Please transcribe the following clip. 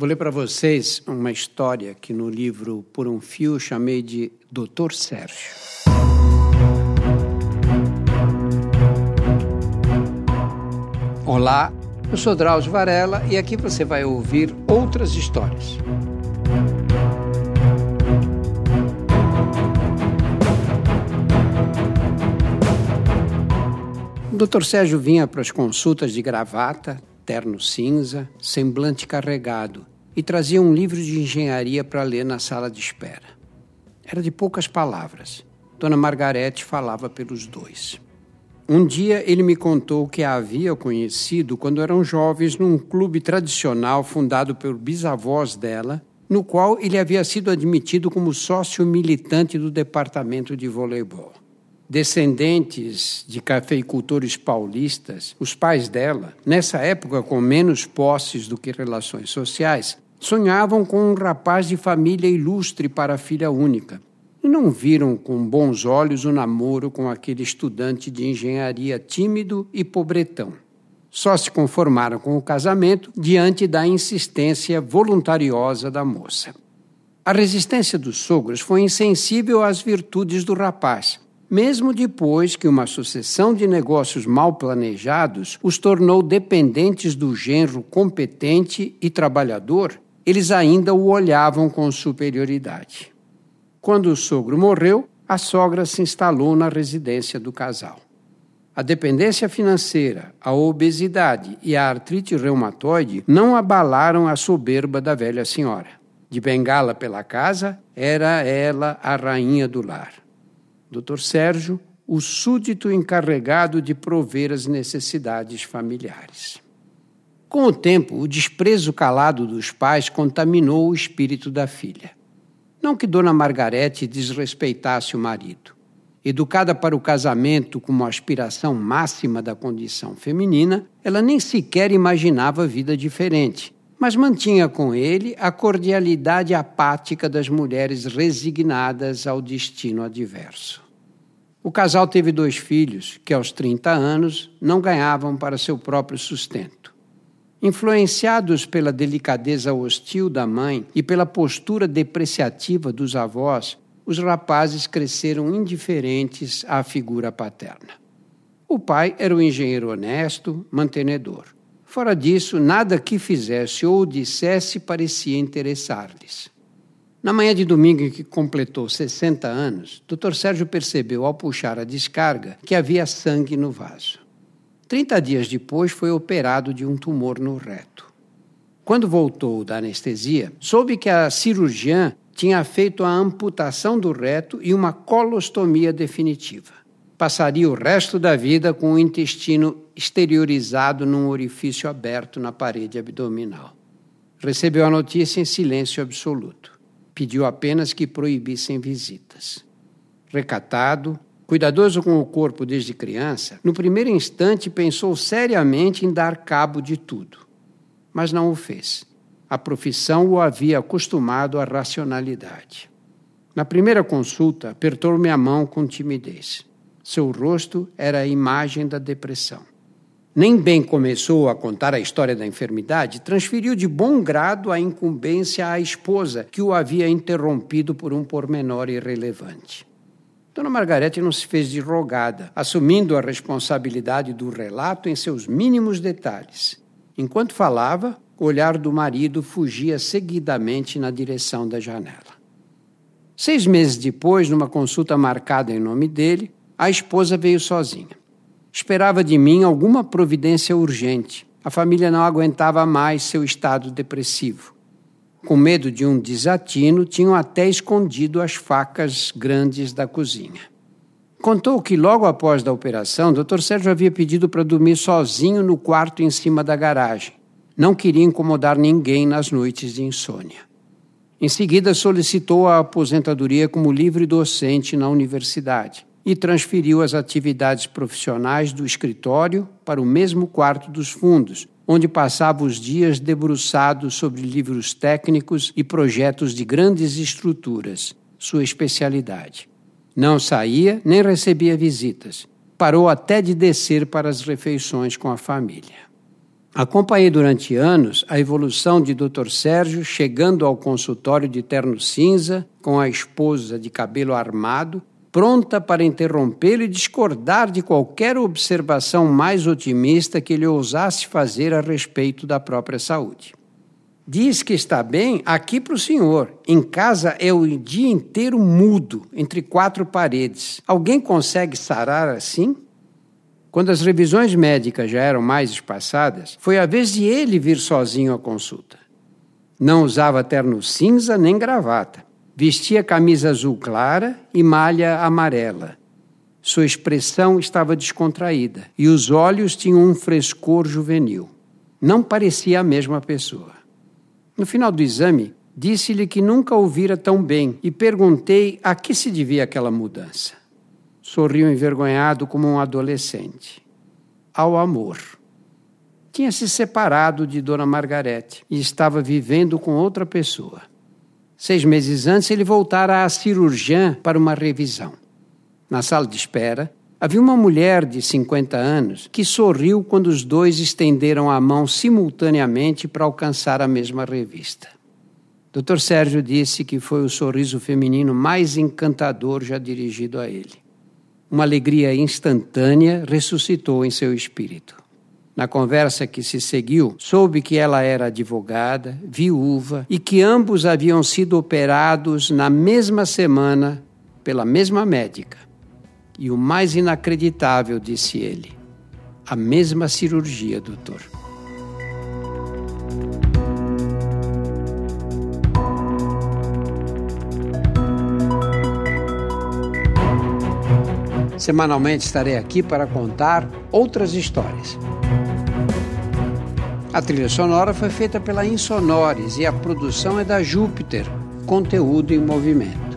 Vou ler para vocês uma história que no livro Por um Fio chamei de Doutor Sérgio. Olá, eu sou Drauzio Varela e aqui você vai ouvir outras histórias. O Dr. Sérgio vinha para as consultas de gravata, terno cinza, semblante carregado, e trazia um livro de engenharia para ler na sala de espera. Era de poucas palavras. Dona Margarete falava pelos dois. Um dia ele me contou que a havia conhecido quando eram jovens num clube tradicional fundado por bisavós dela, no qual ele havia sido admitido como sócio militante do departamento de voleibol. Descendentes de cafeicultores paulistas, os pais dela, nessa época com menos posses do que relações sociais, sonhavam com um rapaz de família ilustre para filha única e não viram com bons olhos o namoro com aquele estudante de engenharia tímido e pobretão. Só se conformaram com o casamento diante da insistência voluntariosa da moça. A resistência dos sogros foi insensível às virtudes do rapaz, mesmo depois que uma sucessão de negócios mal planejados os tornou dependentes do genro competente e trabalhador eles ainda o olhavam com superioridade. Quando o sogro morreu, a sogra se instalou na residência do casal. A dependência financeira, a obesidade e a artrite reumatoide não abalaram a soberba da velha senhora. De bengala pela casa, era ela a rainha do lar. Dr. Sérgio, o súdito encarregado de prover as necessidades familiares. Com o tempo, o desprezo calado dos pais contaminou o espírito da filha. Não que Dona Margarete desrespeitasse o marido. Educada para o casamento como aspiração máxima da condição feminina, ela nem sequer imaginava vida diferente, mas mantinha com ele a cordialidade apática das mulheres resignadas ao destino adverso. O casal teve dois filhos que, aos 30 anos, não ganhavam para seu próprio sustento. Influenciados pela delicadeza hostil da mãe e pela postura depreciativa dos avós, os rapazes cresceram indiferentes à figura paterna. O pai era um engenheiro honesto, mantenedor. Fora disso, nada que fizesse ou dissesse parecia interessar-lhes. Na manhã de domingo em que completou 60 anos, Dr. Sérgio percebeu ao puxar a descarga que havia sangue no vaso. Trinta dias depois, foi operado de um tumor no reto. Quando voltou da anestesia, soube que a cirurgiã tinha feito a amputação do reto e uma colostomia definitiva. Passaria o resto da vida com o intestino exteriorizado num orifício aberto na parede abdominal. Recebeu a notícia em silêncio absoluto. Pediu apenas que proibissem visitas. Recatado, Cuidadoso com o corpo desde criança, no primeiro instante pensou seriamente em dar cabo de tudo. Mas não o fez. A profissão o havia acostumado à racionalidade. Na primeira consulta, apertou-me a mão com timidez. Seu rosto era a imagem da depressão. Nem bem começou a contar a história da enfermidade, transferiu de bom grado a incumbência à esposa, que o havia interrompido por um pormenor irrelevante. Dona Margarete não se fez de rogada, assumindo a responsabilidade do relato em seus mínimos detalhes. Enquanto falava, o olhar do marido fugia seguidamente na direção da janela. Seis meses depois, numa consulta marcada em nome dele, a esposa veio sozinha. Esperava de mim alguma providência urgente. A família não aguentava mais seu estado depressivo com medo de um desatino, tinham até escondido as facas grandes da cozinha. Contou que logo após da operação, Dr. Sérgio havia pedido para dormir sozinho no quarto em cima da garagem. Não queria incomodar ninguém nas noites de insônia. Em seguida, solicitou a aposentadoria como livre docente na universidade e transferiu as atividades profissionais do escritório para o mesmo quarto dos fundos, onde passava os dias debruçado sobre livros técnicos e projetos de grandes estruturas, sua especialidade. Não saía nem recebia visitas. Parou até de descer para as refeições com a família. Acompanhei durante anos a evolução de Dr. Sérgio chegando ao consultório de terno cinza, com a esposa de cabelo armado, pronta para interrompê-lo e discordar de qualquer observação mais otimista que ele ousasse fazer a respeito da própria saúde. Diz que está bem aqui para o senhor. Em casa é o dia inteiro mudo, entre quatro paredes. Alguém consegue sarar assim? Quando as revisões médicas já eram mais espaçadas, foi a vez de ele vir sozinho à consulta. Não usava terno cinza nem gravata. Vestia camisa azul clara e malha amarela. Sua expressão estava descontraída e os olhos tinham um frescor juvenil. Não parecia a mesma pessoa. No final do exame, disse-lhe que nunca ouvira tão bem e perguntei a que se devia aquela mudança. Sorriu envergonhado como um adolescente. Ao amor. Tinha se separado de Dona Margarete e estava vivendo com outra pessoa. Seis meses antes, ele voltara à cirurgiã para uma revisão. Na sala de espera, havia uma mulher de 50 anos que sorriu quando os dois estenderam a mão simultaneamente para alcançar a mesma revista. Dr. Sérgio disse que foi o sorriso feminino mais encantador já dirigido a ele. Uma alegria instantânea ressuscitou em seu espírito. Na conversa que se seguiu, soube que ela era advogada, viúva e que ambos haviam sido operados na mesma semana pela mesma médica. E o mais inacreditável, disse ele, a mesma cirurgia, doutor. Semanalmente estarei aqui para contar outras histórias. A trilha sonora foi feita pela Insonores e a produção é da Júpiter, conteúdo em movimento.